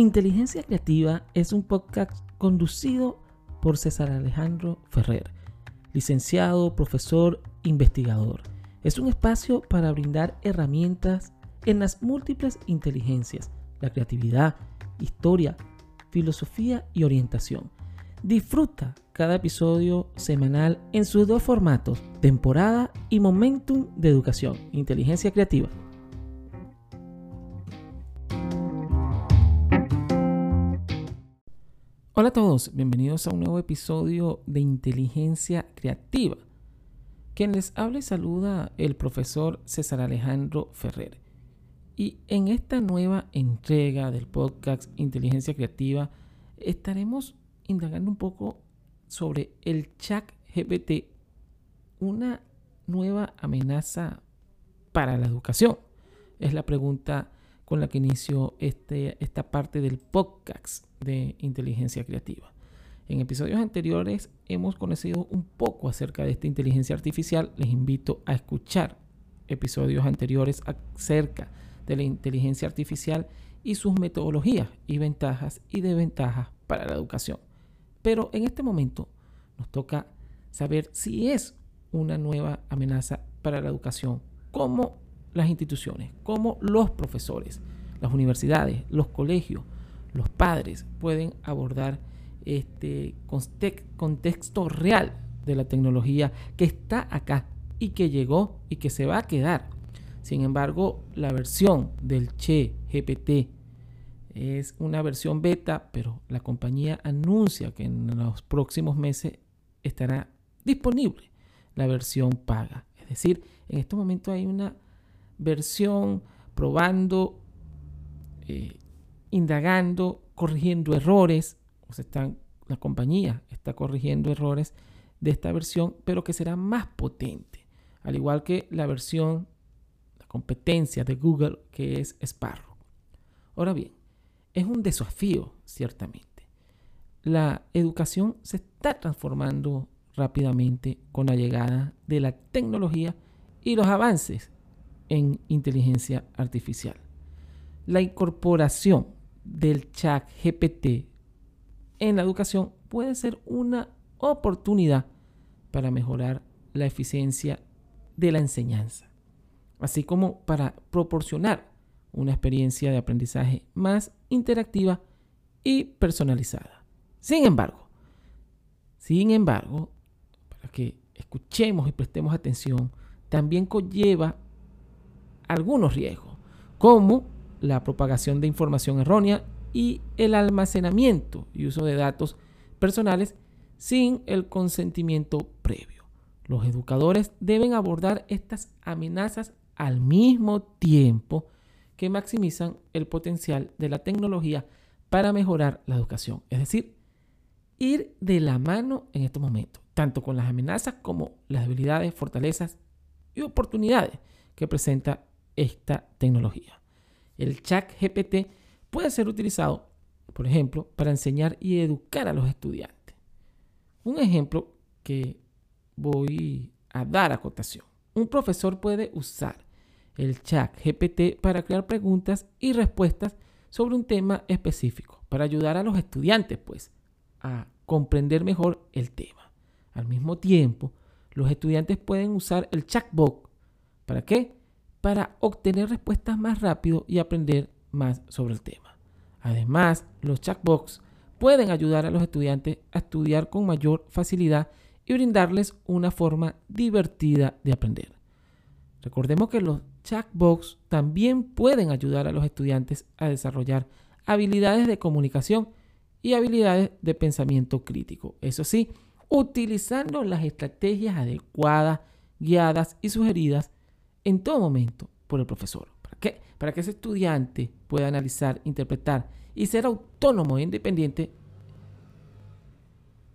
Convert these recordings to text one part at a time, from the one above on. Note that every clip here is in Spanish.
Inteligencia Creativa es un podcast conducido por César Alejandro Ferrer, licenciado, profesor, investigador. Es un espacio para brindar herramientas en las múltiples inteligencias, la creatividad, historia, filosofía y orientación. Disfruta cada episodio semanal en sus dos formatos, temporada y momentum de educación, inteligencia creativa. Hola a todos, bienvenidos a un nuevo episodio de Inteligencia Creativa. Quien les habla y saluda el profesor César Alejandro Ferrer. Y en esta nueva entrega del podcast Inteligencia Creativa estaremos indagando un poco sobre el chat GPT, una nueva amenaza para la educación. Es la pregunta con la que inicio este, esta parte del podcast de inteligencia creativa. En episodios anteriores hemos conocido un poco acerca de esta inteligencia artificial. Les invito a escuchar episodios anteriores acerca de la inteligencia artificial y sus metodologías y ventajas y desventajas para la educación. Pero en este momento nos toca saber si es una nueva amenaza para la educación, como las instituciones, como los profesores, las universidades, los colegios, los padres pueden abordar este contexto real de la tecnología que está acá y que llegó y que se va a quedar. Sin embargo, la versión del Che GPT es una versión beta, pero la compañía anuncia que en los próximos meses estará disponible la versión paga. Es decir, en este momento hay una versión probando, eh, indagando, corrigiendo errores. Están, la compañía está corrigiendo errores de esta versión, pero que será más potente. Al igual que la versión, la competencia de Google, que es Sparrow. Ahora bien, es un desafío, ciertamente. La educación se está transformando rápidamente con la llegada de la tecnología y los avances en inteligencia artificial. La incorporación del chat GPT en la educación puede ser una oportunidad para mejorar la eficiencia de la enseñanza, así como para proporcionar una experiencia de aprendizaje más interactiva y personalizada. Sin embargo, sin embargo, para que escuchemos y prestemos atención, también conlleva algunos riesgos, como la propagación de información errónea y el almacenamiento y uso de datos personales sin el consentimiento previo. Los educadores deben abordar estas amenazas al mismo tiempo que maximizan el potencial de la tecnología para mejorar la educación. Es decir, ir de la mano en estos momentos, tanto con las amenazas como las debilidades, fortalezas y oportunidades que presenta esta tecnología. El chat GPT puede ser utilizado, por ejemplo, para enseñar y educar a los estudiantes. Un ejemplo que voy a dar a cotación. Un profesor puede usar el chat GPT para crear preguntas y respuestas sobre un tema específico, para ayudar a los estudiantes, pues, a comprender mejor el tema. Al mismo tiempo, los estudiantes pueden usar el chatbot. ¿Para qué? Para obtener respuestas más rápido y aprender más sobre el tema. Además, los chatbots pueden ayudar a los estudiantes a estudiar con mayor facilidad y brindarles una forma divertida de aprender. Recordemos que los chatbots también pueden ayudar a los estudiantes a desarrollar habilidades de comunicación y habilidades de pensamiento crítico. Eso sí, utilizando las estrategias adecuadas, guiadas y sugeridas en todo momento por el profesor. ¿Para qué? Para que ese estudiante pueda analizar, interpretar y ser autónomo e independiente.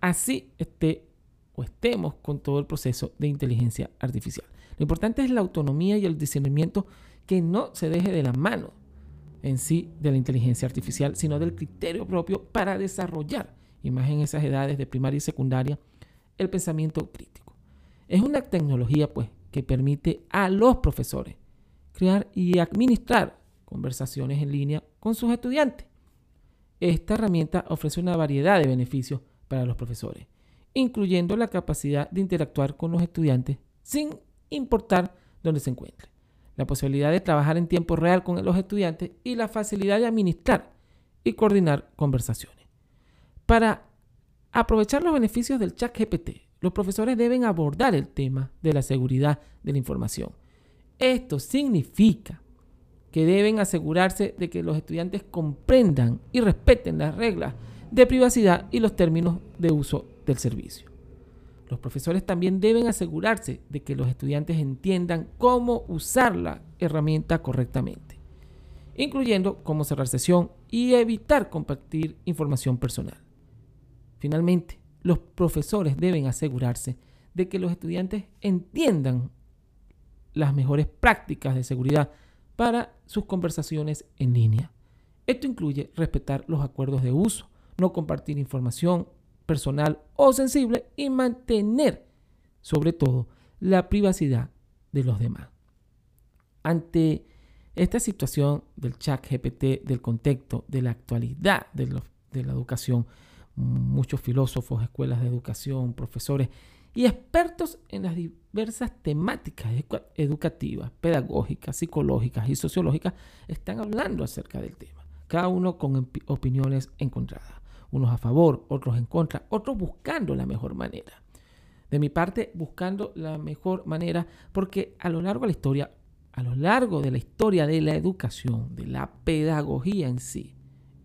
Así esté o estemos con todo el proceso de inteligencia artificial. Lo importante es la autonomía y el discernimiento que no se deje de la mano en sí de la inteligencia artificial, sino del criterio propio para desarrollar, y más en esas edades de primaria y secundaria, el pensamiento crítico. Es una tecnología, pues, que permite a los profesores crear y administrar conversaciones en línea con sus estudiantes. esta herramienta ofrece una variedad de beneficios para los profesores, incluyendo la capacidad de interactuar con los estudiantes sin importar dónde se encuentren, la posibilidad de trabajar en tiempo real con los estudiantes y la facilidad de administrar y coordinar conversaciones. Para aprovechar los beneficios del chat GPT, los profesores deben abordar el tema de la seguridad de la información. Esto significa que deben asegurarse de que los estudiantes comprendan y respeten las reglas de privacidad y los términos de uso del servicio. Los profesores también deben asegurarse de que los estudiantes entiendan cómo usar la herramienta correctamente, incluyendo cómo cerrar sesión y evitar compartir información personal. Finalmente, los profesores deben asegurarse de que los estudiantes entiendan las mejores prácticas de seguridad para sus conversaciones en línea. Esto incluye respetar los acuerdos de uso, no compartir información personal o sensible y mantener, sobre todo, la privacidad de los demás. Ante esta situación del chat GPT, del contexto, de la actualidad de, la educación, muchos filósofos, escuelas de educación, profesores y expertos en las diversas temáticas educativas, pedagógicas, psicológicas y sociológicas están hablando acerca del tema, cada uno con opiniones encontradas, unos a favor, otros en contra, otros buscando la mejor manera. De mi parte, buscando la mejor manera, porque a lo largo de la historia, a lo largo de la historia de la educación, de la pedagogía en sí,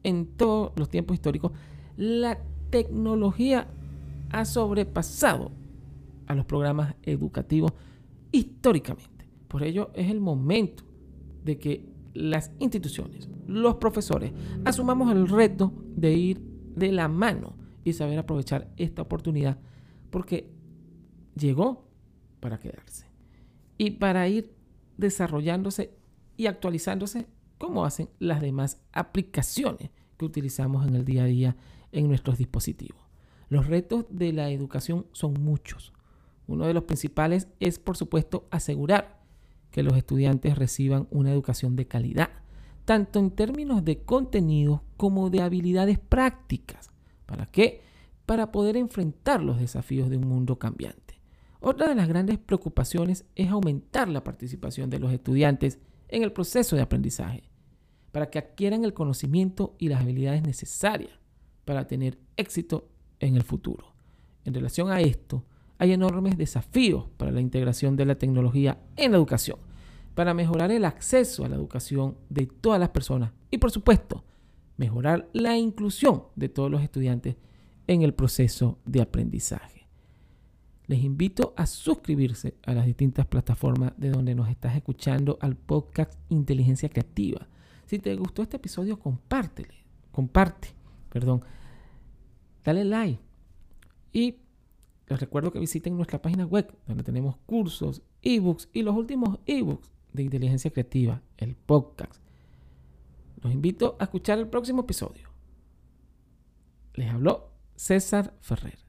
en todos los tiempos históricos, la tecnología ha sobrepasado a los programas educativos históricamente. Por ello es el momento de que las instituciones, los profesores, asumamos el reto de ir de la mano y saber aprovechar esta oportunidad porque llegó para quedarse y para ir desarrollándose y actualizándose como hacen las demás aplicaciones que utilizamos en el día a día en nuestros dispositivos. Los retos de la educación son muchos. Uno de los principales es, por supuesto, asegurar que los estudiantes reciban una educación de calidad, tanto en términos de contenido como de habilidades prácticas. ¿Para qué? Para poder enfrentar los desafíos de un mundo cambiante. Otra de las grandes preocupaciones es aumentar la participación de los estudiantes en el proceso de aprendizaje, para que adquieran el conocimiento y las habilidades necesarias para tener éxito en el futuro. En relación a esto, hay enormes desafíos para la integración de la tecnología en la educación, para mejorar el acceso a la educación de todas las personas y, por supuesto, mejorar la inclusión de todos los estudiantes en el proceso de aprendizaje. Les invito a suscribirse a las distintas plataformas de donde nos estás escuchando al podcast Inteligencia Creativa. Si te gustó este episodio, compártele, comparte perdón, dale like. Y les recuerdo que visiten nuestra página web, donde tenemos cursos, ebooks y los últimos ebooks de inteligencia creativa, el podcast. Los invito a escuchar el próximo episodio. Les habló César Ferrer.